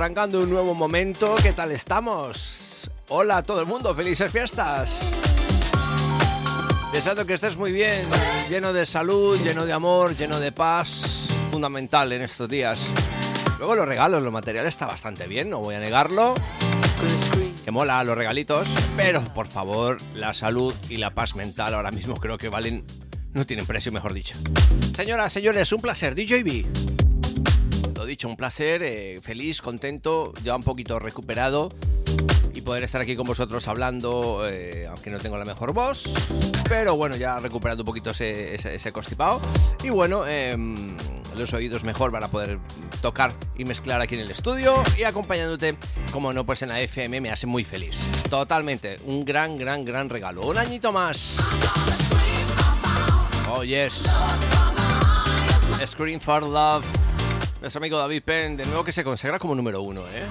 Arrancando un nuevo momento. ¿Qué tal estamos? Hola a todo el mundo. Felices fiestas. Deseando que estés muy bien, lleno de salud, lleno de amor, lleno de paz. Fundamental en estos días. Luego los regalos, lo material está bastante bien, no voy a negarlo. Que mola los regalitos, pero por favor, la salud y la paz mental ahora mismo creo que valen, no tienen precio, mejor dicho. Señoras, señores, un placer, DJB. Lo dicho, un placer, eh, feliz, contento, ya un poquito recuperado y poder estar aquí con vosotros hablando, eh, aunque no tengo la mejor voz, pero bueno, ya recuperando un poquito ese, ese, ese. Y bueno, em, los oídos mejor para poder tocar y mezclar aquí en el estudio y acompañándote, como no, pues en la FM me hace muy feliz. Totalmente, un gran, gran, gran regalo. Un añito más. Oh, yes. Scream for Love. Nuestro amigo David Penn, de nuevo que se consagra como número uno, ¿eh?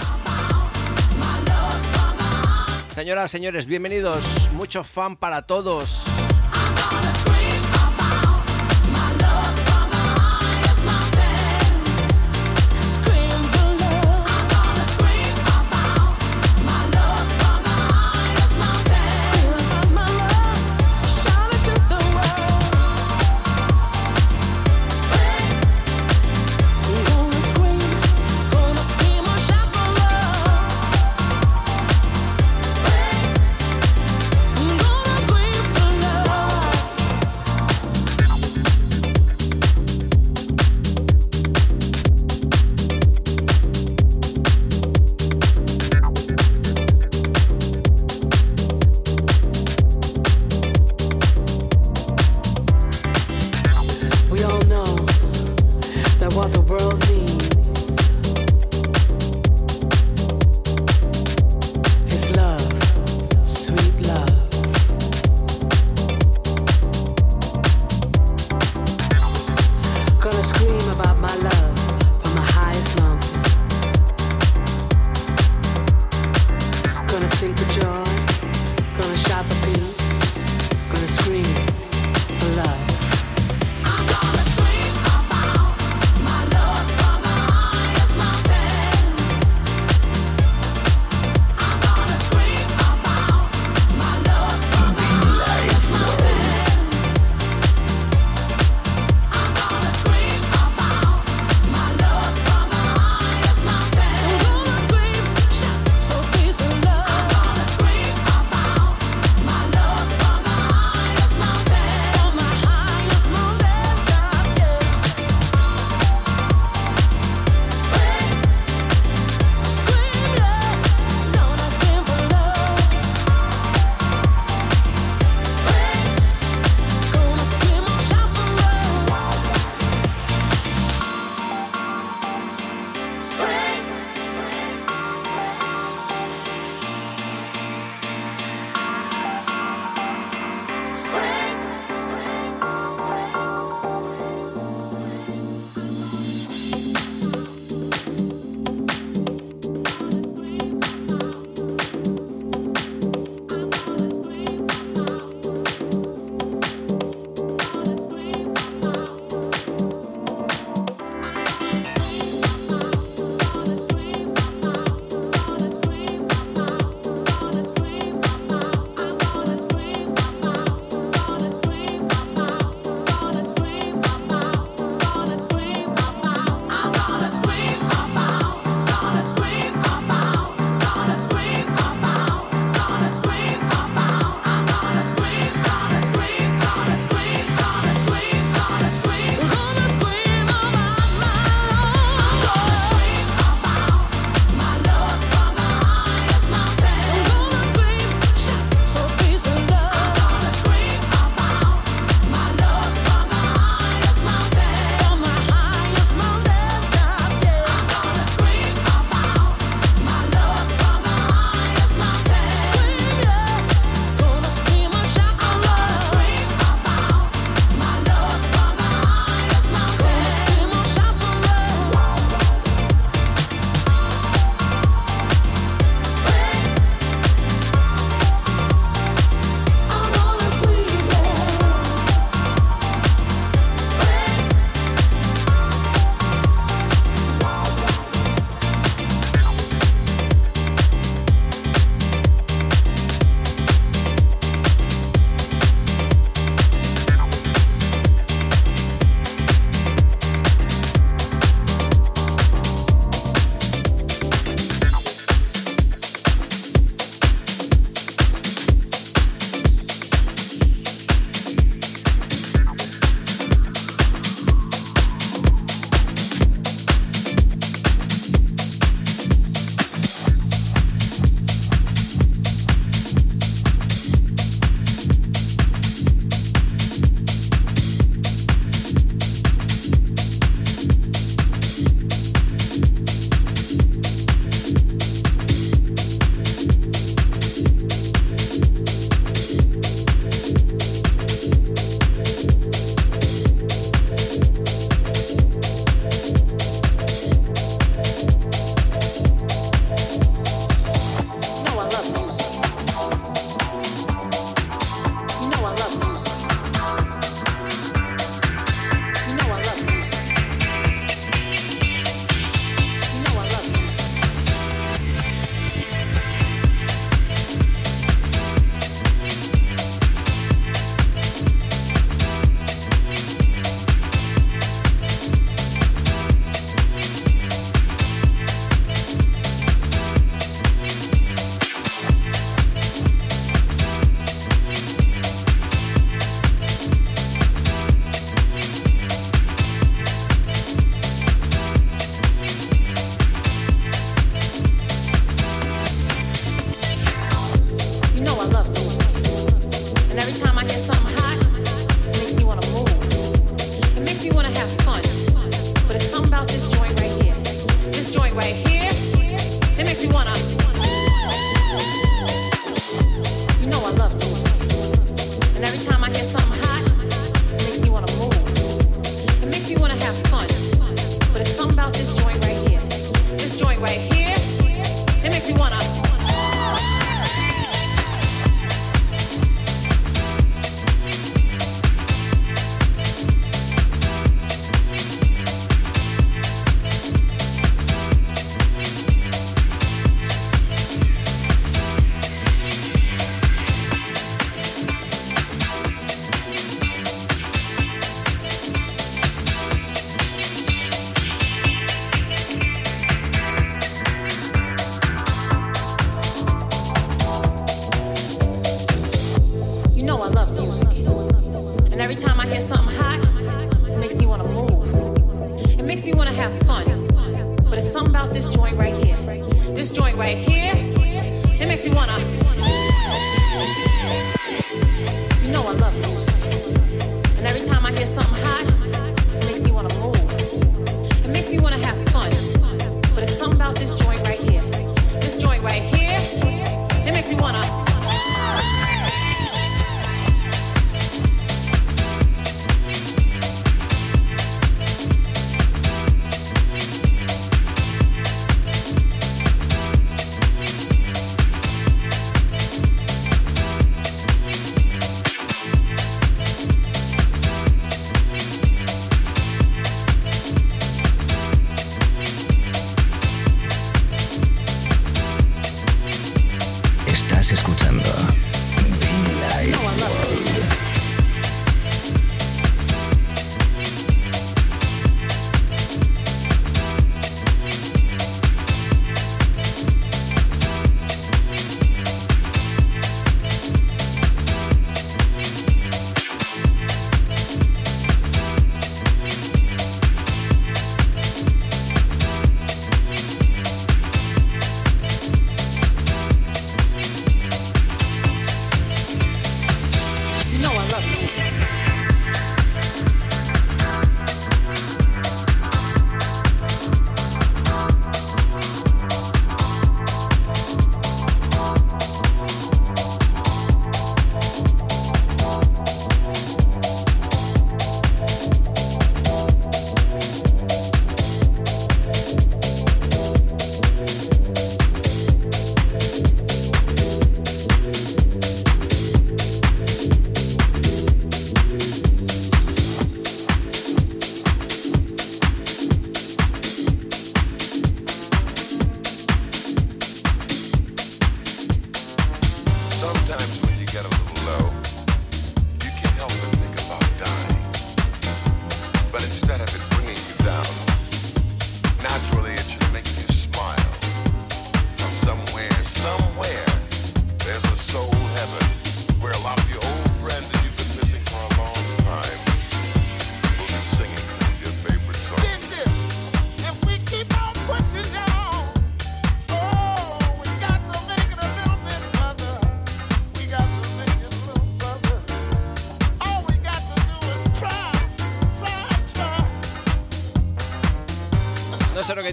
Señoras, señores, bienvenidos. Mucho fan para todos. hear something hot, it makes me want to move. It makes me want to have fun. But it's something about this joint right here. This joint right here, it makes me want to. You know I love music. And every time I hear something hot, it makes me want to move. It makes me want to have fun. But it's something about this joint right here. This joint right here, it makes me want to.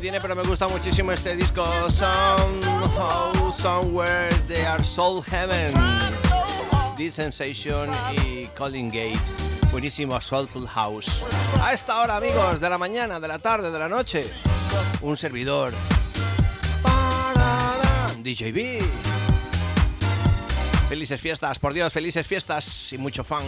Tiene, pero me gusta muchísimo este disco Somehow, Somewhere, They Are Soul Heaven. This Sensation y Calling Gate. Buenísimo Soulful House. A esta hora, amigos, de la mañana, de la tarde, de la noche, un servidor. DJB. Felices fiestas, por Dios, felices fiestas y mucho fan.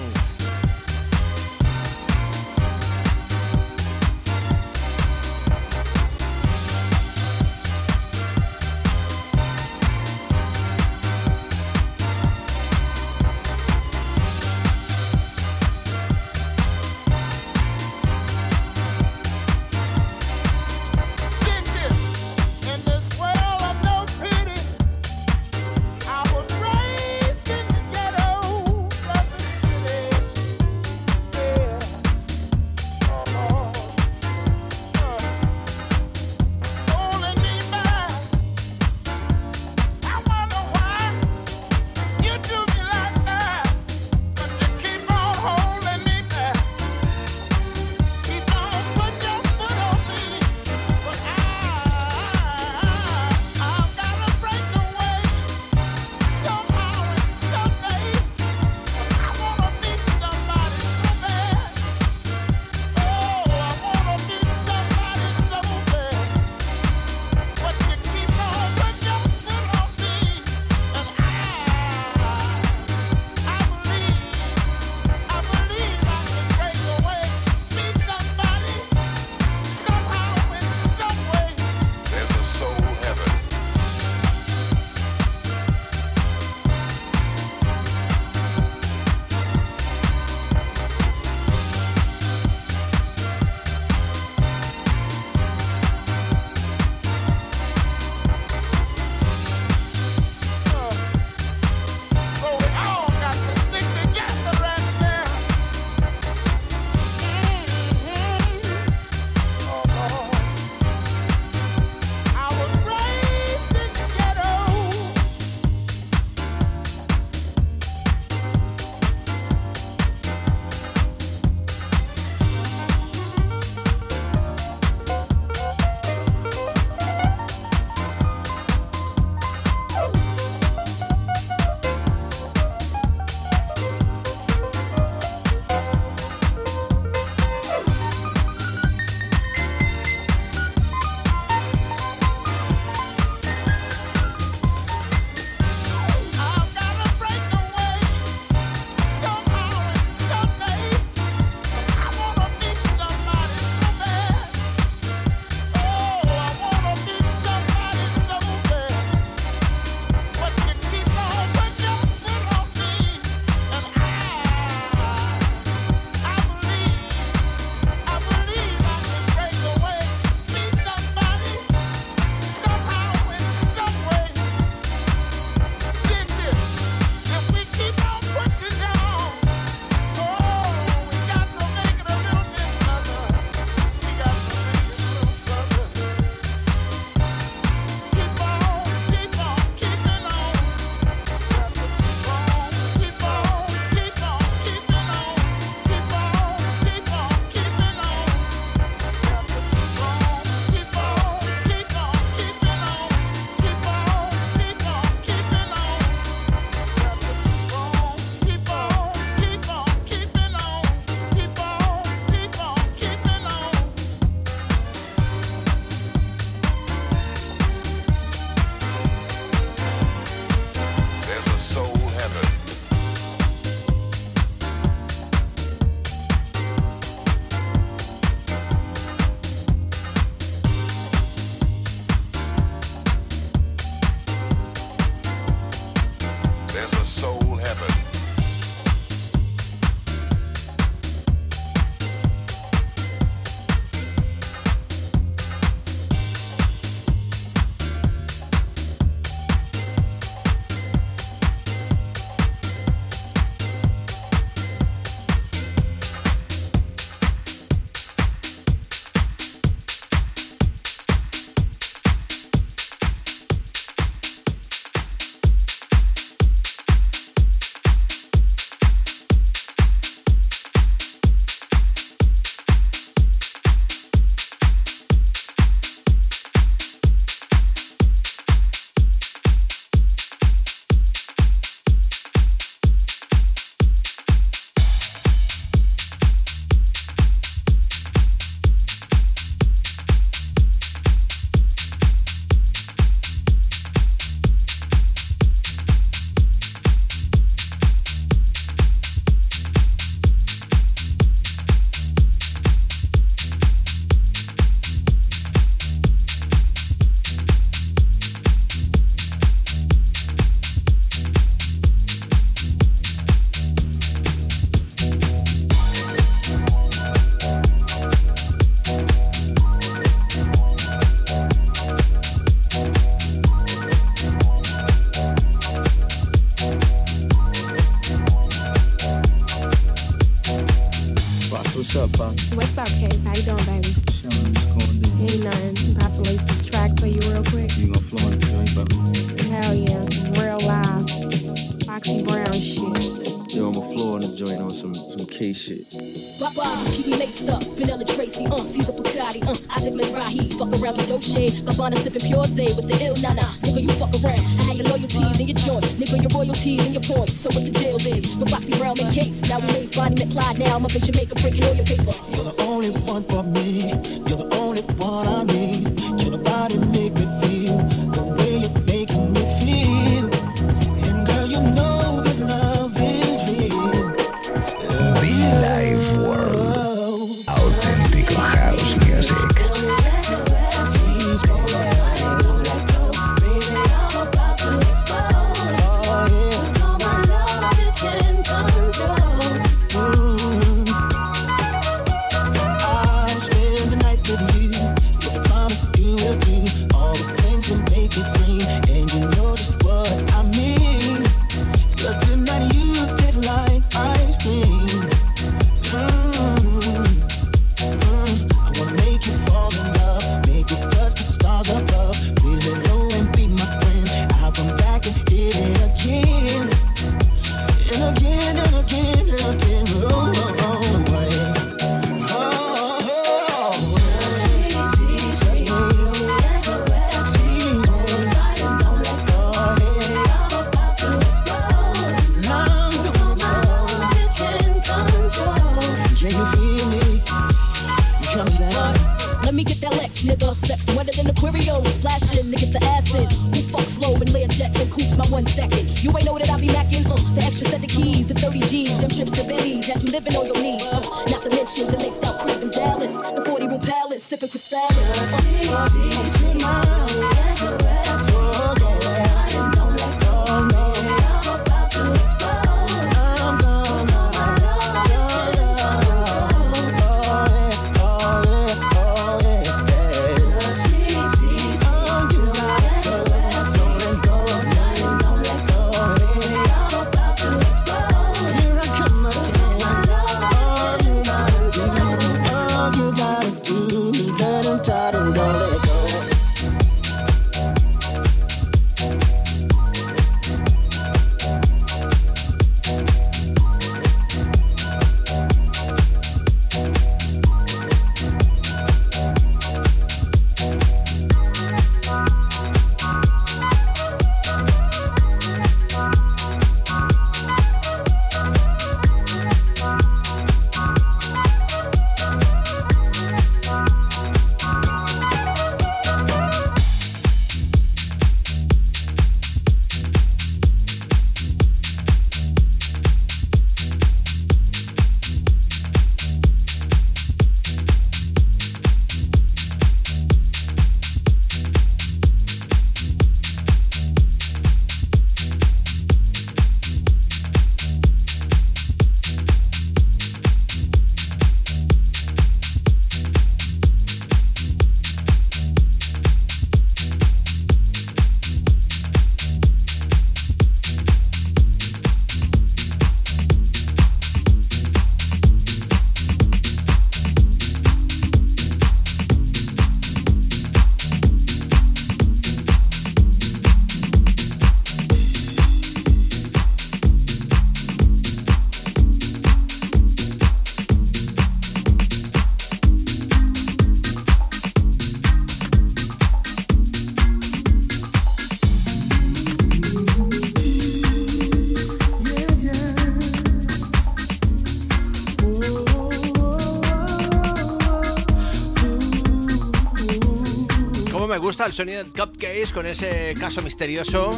al sonido de Cupcakes con ese caso misterioso.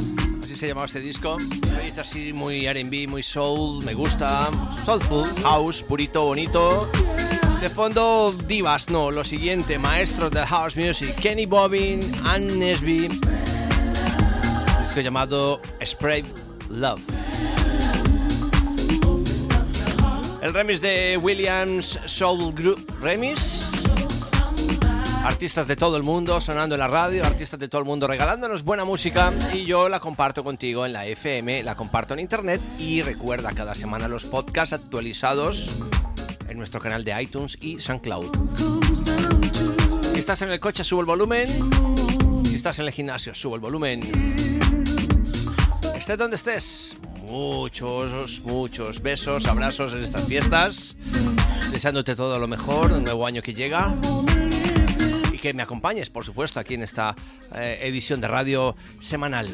Así se llamaba ese disco. Proyecto así muy RB, muy soul, me gusta. Soulful, house, purito, bonito. De fondo, divas, no, lo siguiente, maestros del house music, Kenny Bobbin, Ann Nesby. Un disco llamado Spray Love. El remix de Williams Soul Group Remix Artistas de todo el mundo sonando en la radio, artistas de todo el mundo regalándonos buena música y yo la comparto contigo en la FM, la comparto en internet y recuerda cada semana los podcasts actualizados en nuestro canal de iTunes y SoundCloud. Si estás en el coche, sube el volumen. Si estás en el gimnasio, sube el volumen. Estés donde estés, muchos, muchos besos, abrazos en estas fiestas. Deseándote todo lo mejor, un nuevo año que llega que me acompañes, por supuesto, aquí en esta eh, edición de radio semanal.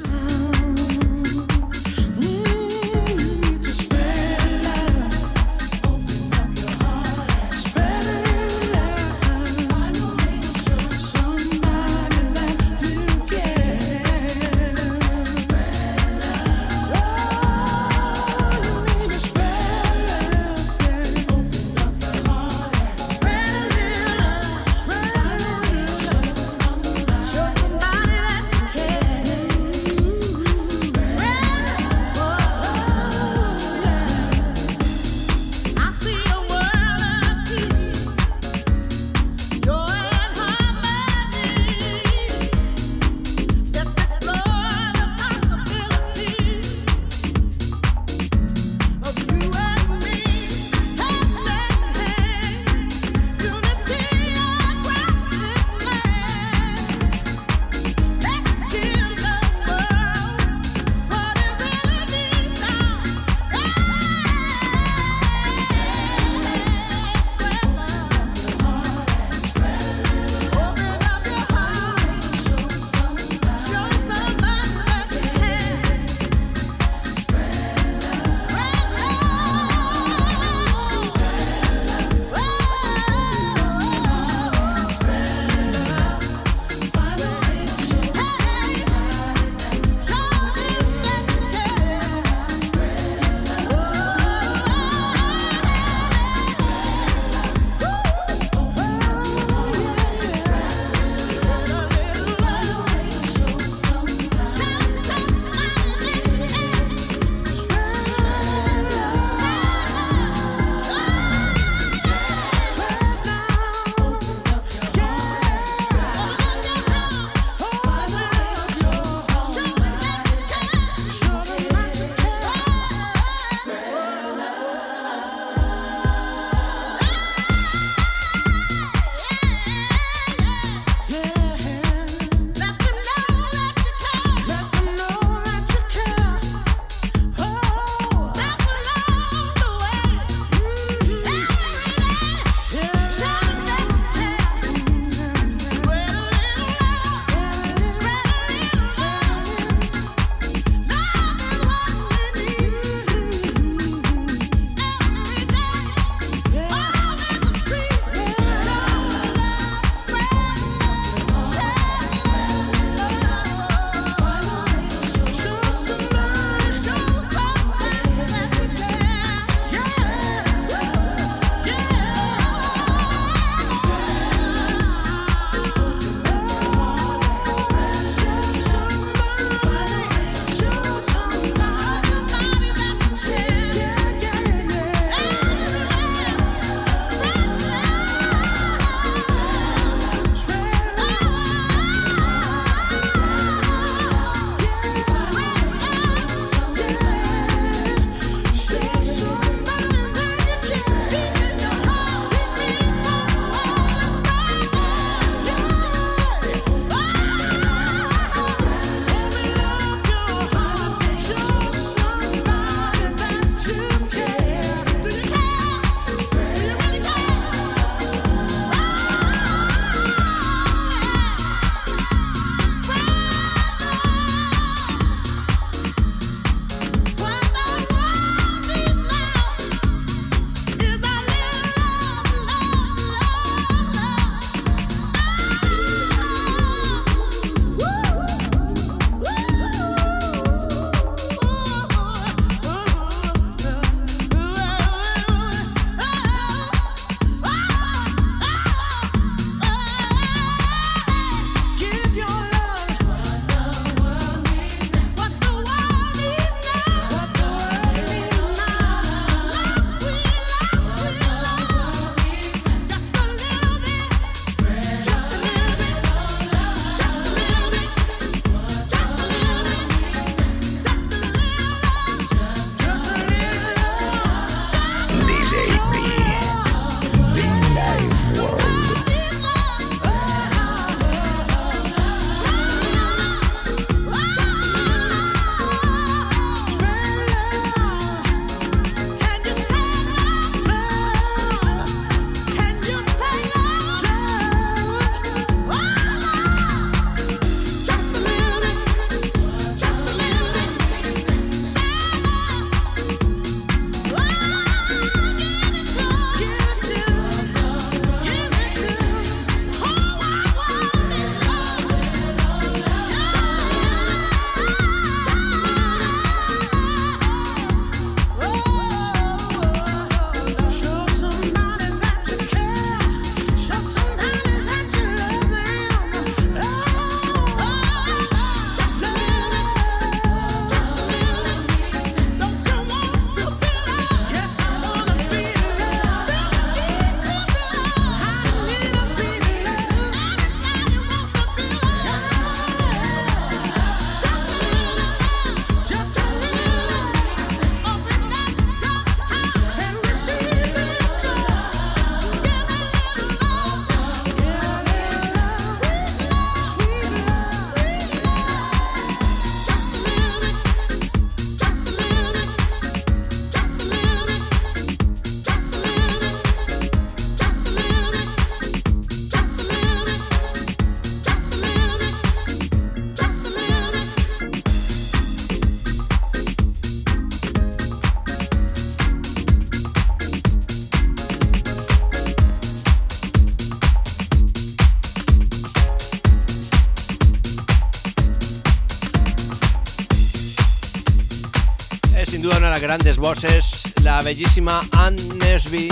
Duda una de las grandes voces, la bellísima Anne Nesby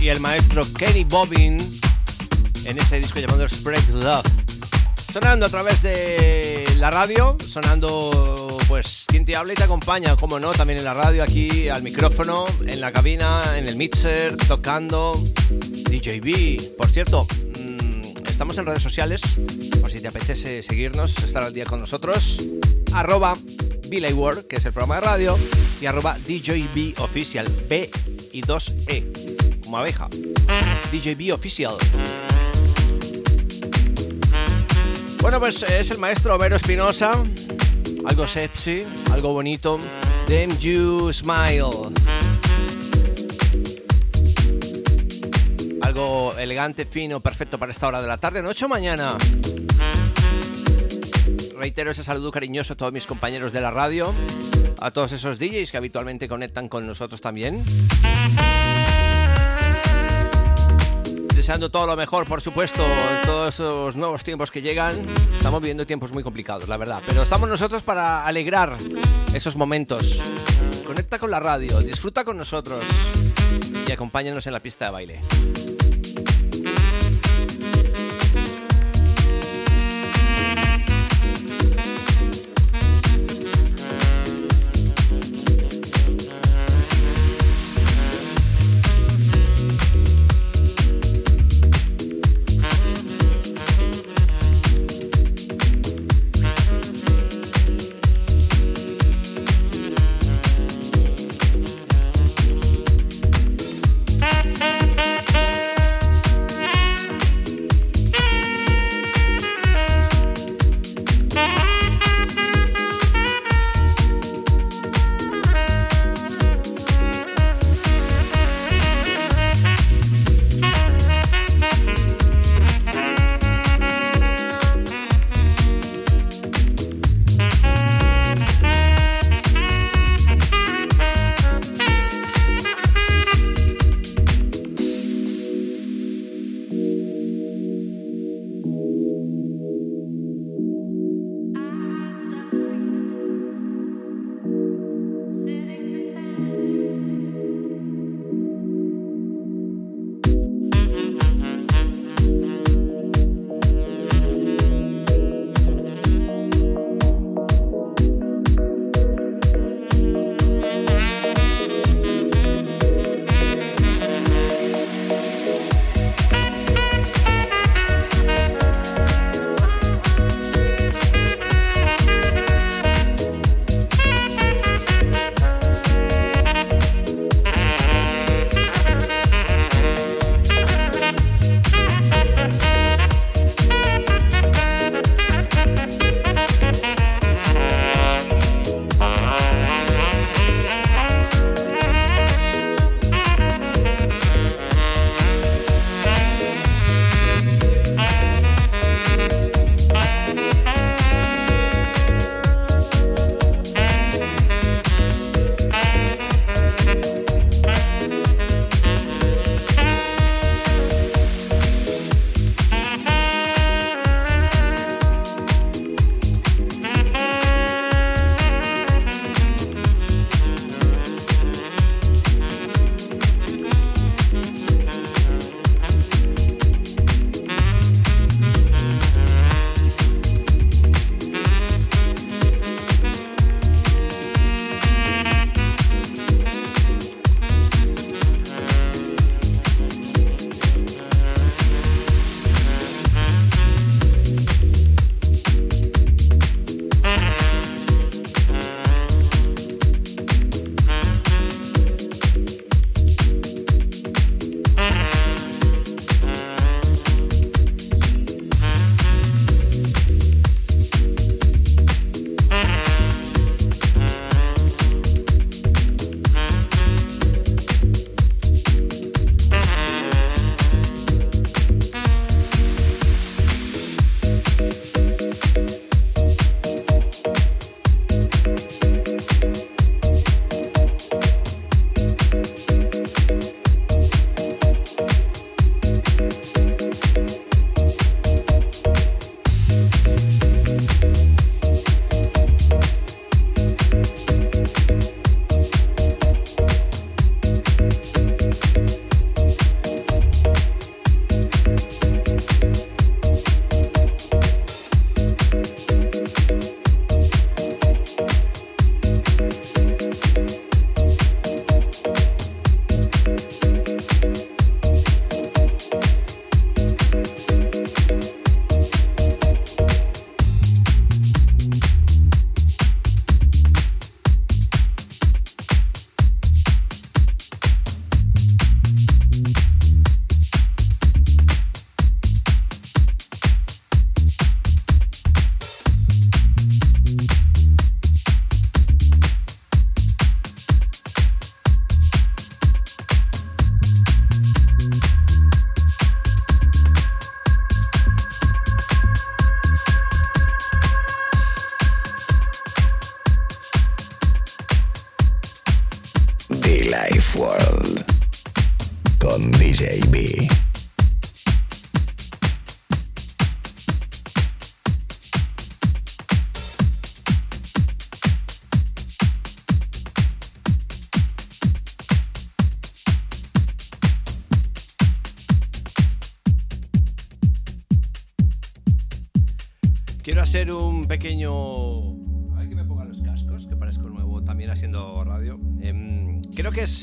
y el maestro Kenny Bobbin en ese disco llamado Spread Love. Sonando a través de la radio, sonando pues quien te habla y te acompaña, como no, también en la radio, aquí al micrófono, en la cabina, en el mixer, tocando DJB. Por cierto, mm, estamos en redes sociales, por si te apetece seguirnos, estar al día con nosotros, arroba Billy World, que es el programa de radio, y arroba DJB Official, B y 2E, como abeja. DJB Official. Bueno, pues es el maestro Homero Espinosa, algo sexy, algo bonito. Them You Smile. Algo elegante, fino, perfecto para esta hora de la tarde, noche o mañana reitero ese saludo cariñoso a todos mis compañeros de la radio, a todos esos DJs que habitualmente conectan con nosotros también. Deseando todo lo mejor, por supuesto, en todos esos nuevos tiempos que llegan. Estamos viviendo tiempos muy complicados, la verdad, pero estamos nosotros para alegrar esos momentos. Conecta con la radio, disfruta con nosotros y acompáñanos en la pista de baile.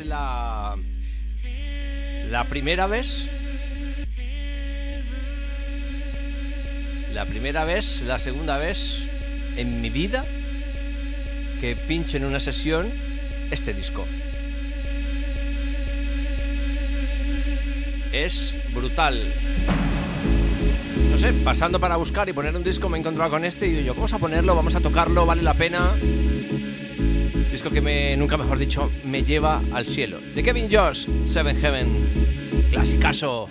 La. La primera vez. La primera vez, la segunda vez en mi vida que pincho en una sesión este disco. Es brutal. No sé, pasando para buscar y poner un disco me he encontrado con este y yo, vamos a ponerlo, vamos a tocarlo, vale la pena. Disco que me, nunca mejor dicho, me lleva al cielo. De Kevin Josh, Seven Heaven. Clasicazo.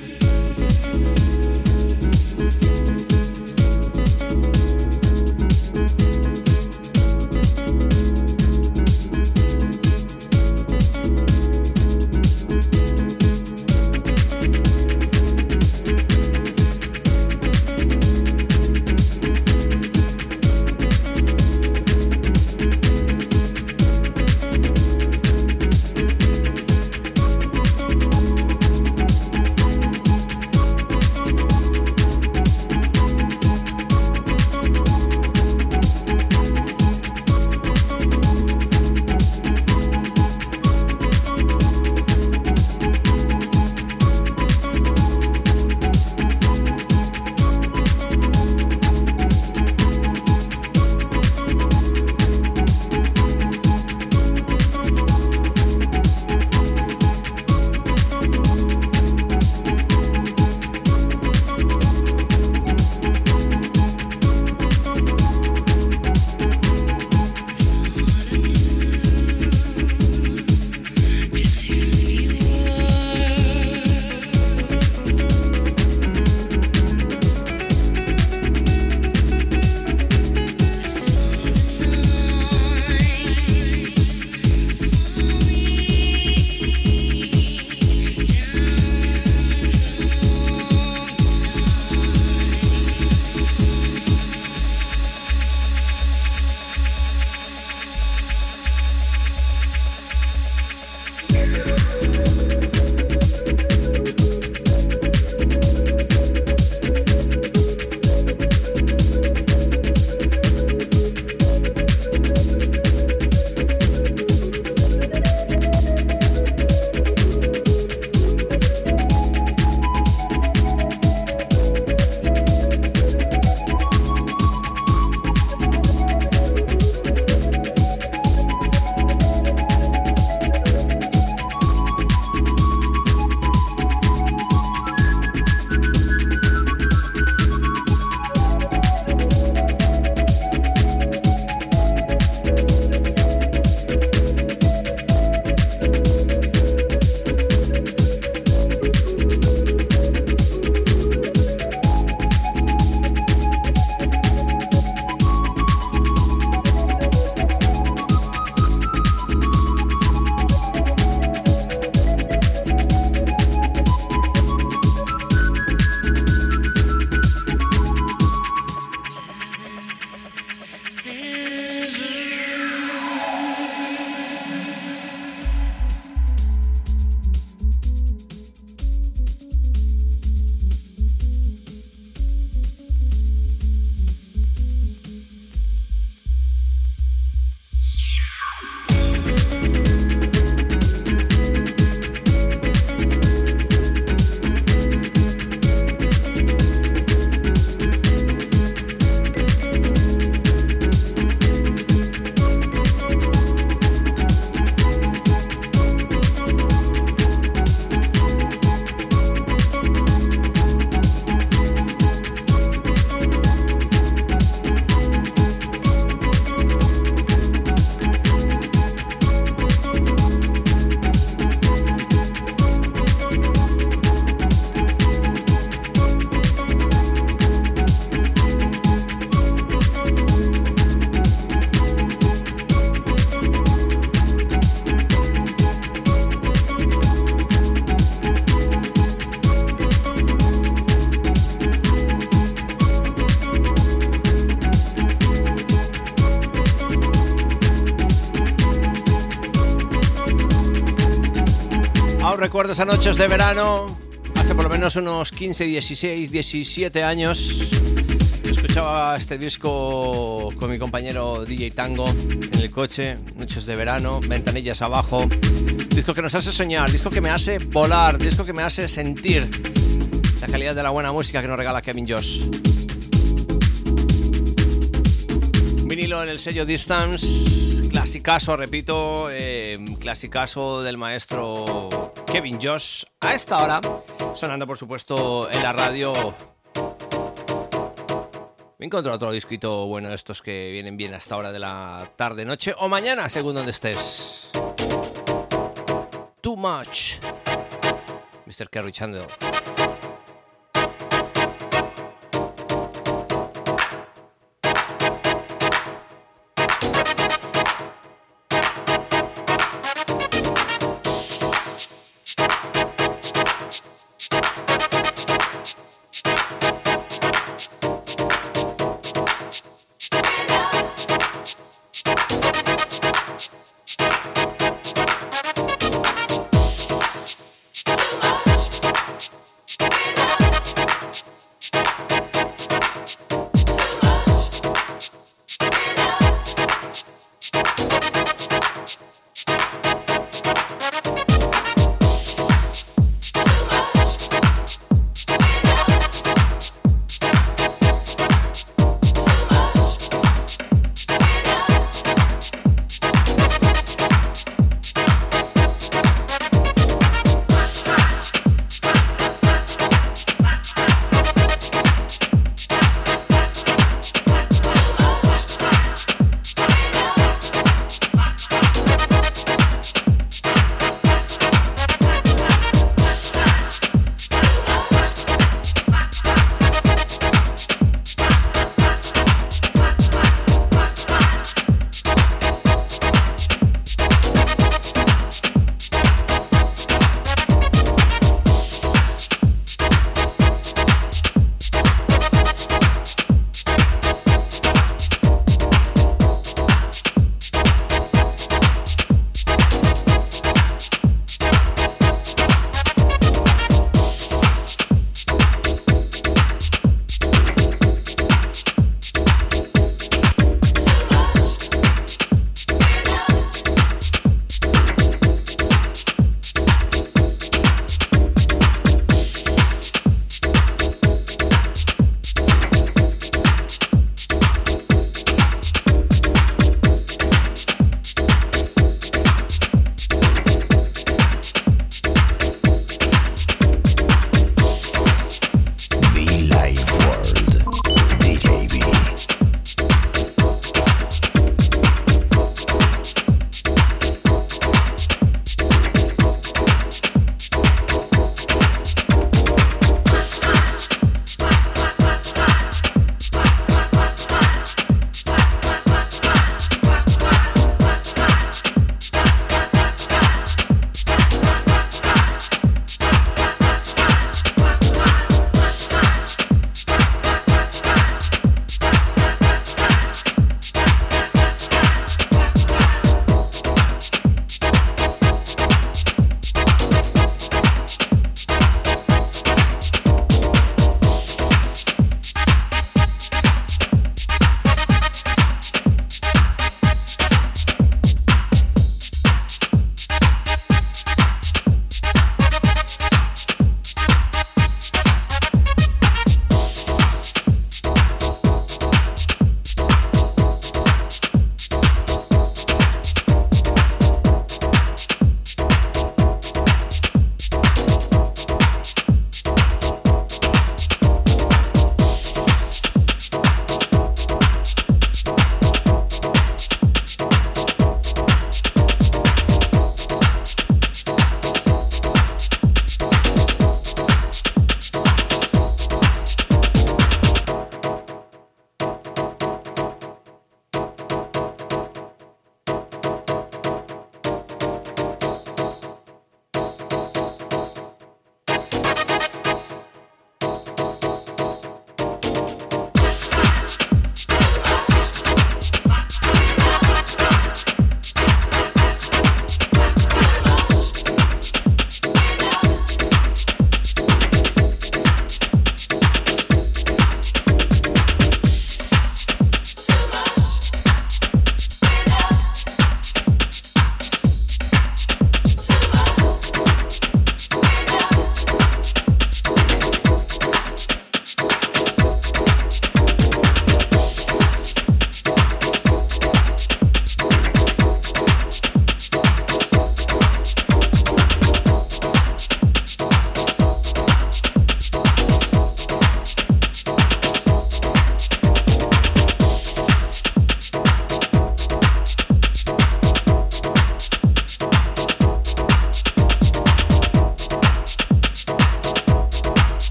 Recuerdo esas noches de verano, hace por lo menos unos 15, 16, 17 años. Escuchaba este disco con mi compañero DJ Tango en el coche, noches de verano, ventanillas abajo. Disco que nos hace soñar, disco que me hace volar, disco que me hace sentir la calidad de la buena música que nos regala Kevin Josh. Vinilo en el sello Distance, clasicazo, repito, eh, clasicazo del maestro Kevin Josh. A esta hora, sonando por supuesto en la radio. Me encuentro otro disquito bueno de estos que vienen bien a esta hora de la tarde, noche o mañana, según donde estés. Too much. Mr. Kerry Chandler.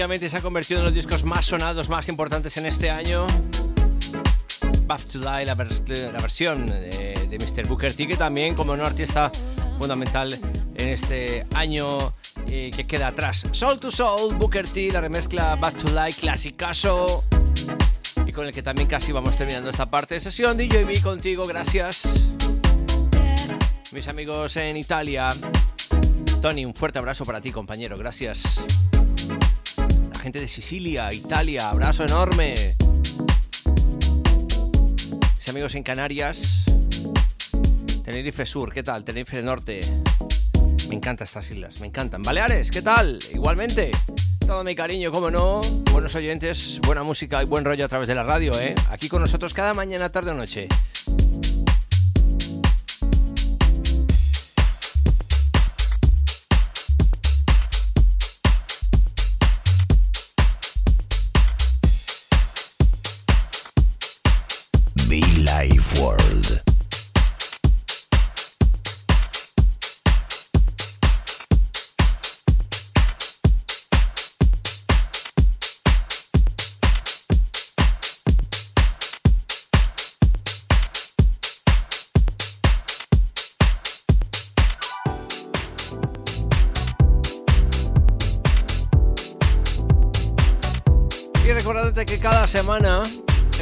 Definitivamente se ha convertido en los discos más sonados, más importantes en este año. Buff to Die, la, versión de, Mr. Booker T, que también como un artista fundamental en este año eh, que queda atrás. Soul to Soul, Booker T, la remezcla Back to Life, clasicazo. Y con el que también casi vamos terminando esta parte de sesión. DJB contigo, gracias. Mis amigos en Italia. Tony, un fuerte abrazo para ti, compañero, gracias. Gente de Sicilia, Italia, abrazo enorme. Mis amigos en Canarias. Tenerife Sur, ¿qué tal? Tenerife Norte. Me encantan estas islas, me encantan. Baleares, ¿qué tal? Igualmente. Todo mi cariño, como no. Buenos oyentes, buena música y buen rollo a través de la radio, ¿eh? Aquí con nosotros cada mañana, tarde o noche. World. que cada semana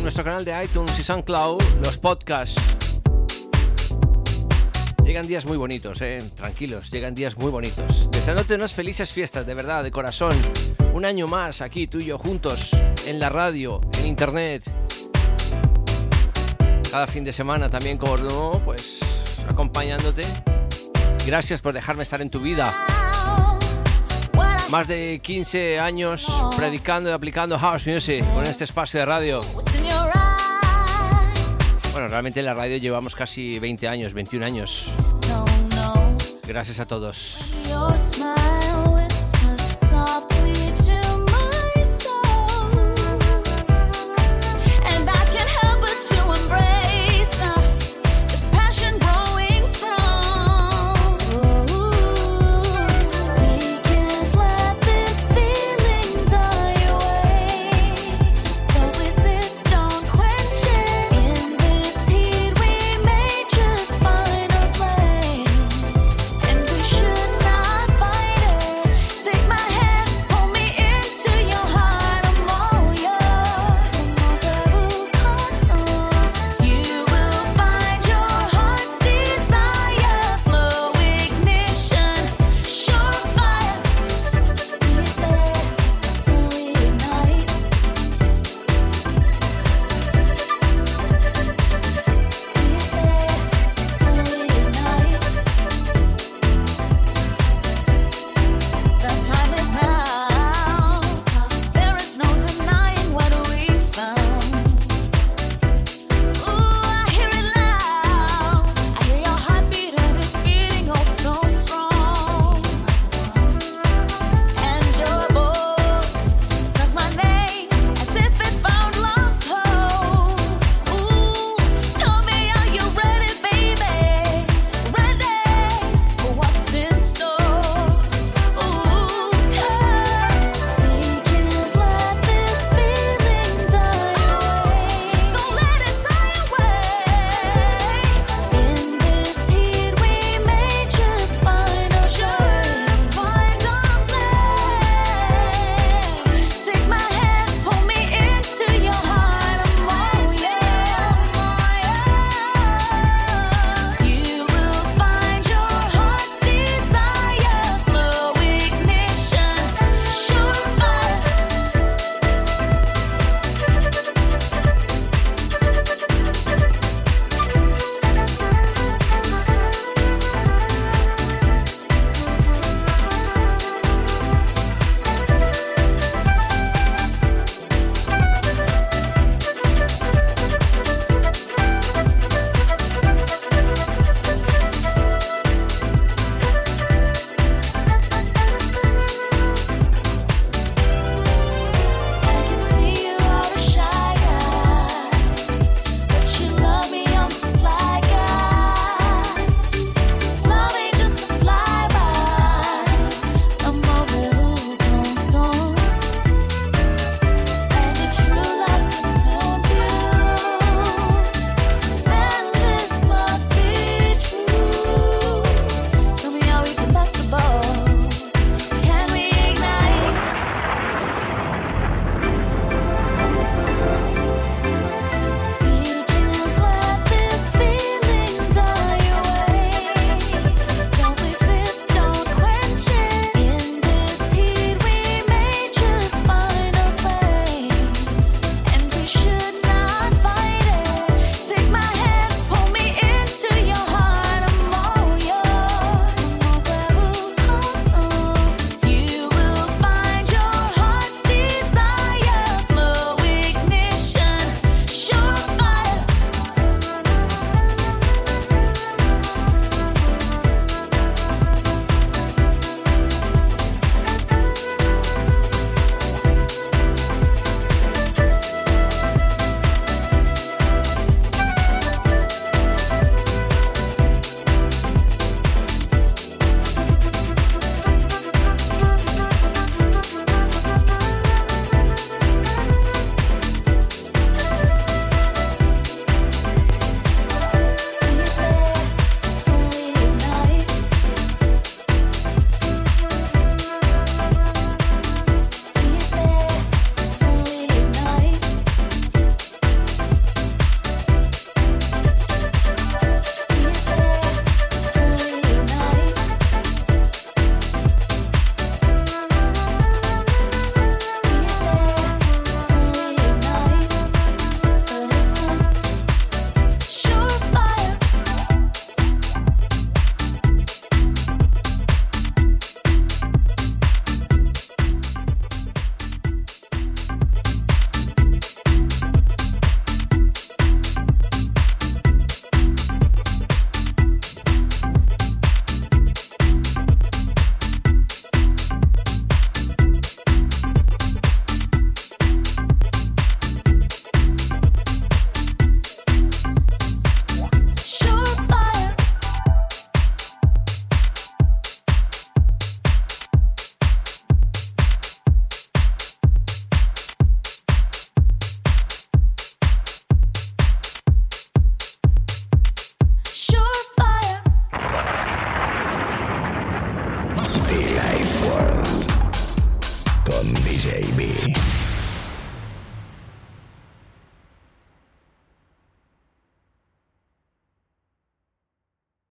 nuestro canal de iTunes y SoundCloud los podcasts llegan días muy bonitos, eh, tranquilos, llegan días muy bonitos. Deseándote unas felices fiestas, de verdad, de corazón. Un año más aquí tú y yo juntos en la radio, en internet. Cada fin de semana también como no, pues acompañándote. Gracias por dejarme estar en tu vida más de 15 años predicando y aplicando house music con este espacio de radio. Bueno, realmente en la radio llevamos casi 20 años, 21 años. Gracias a todos.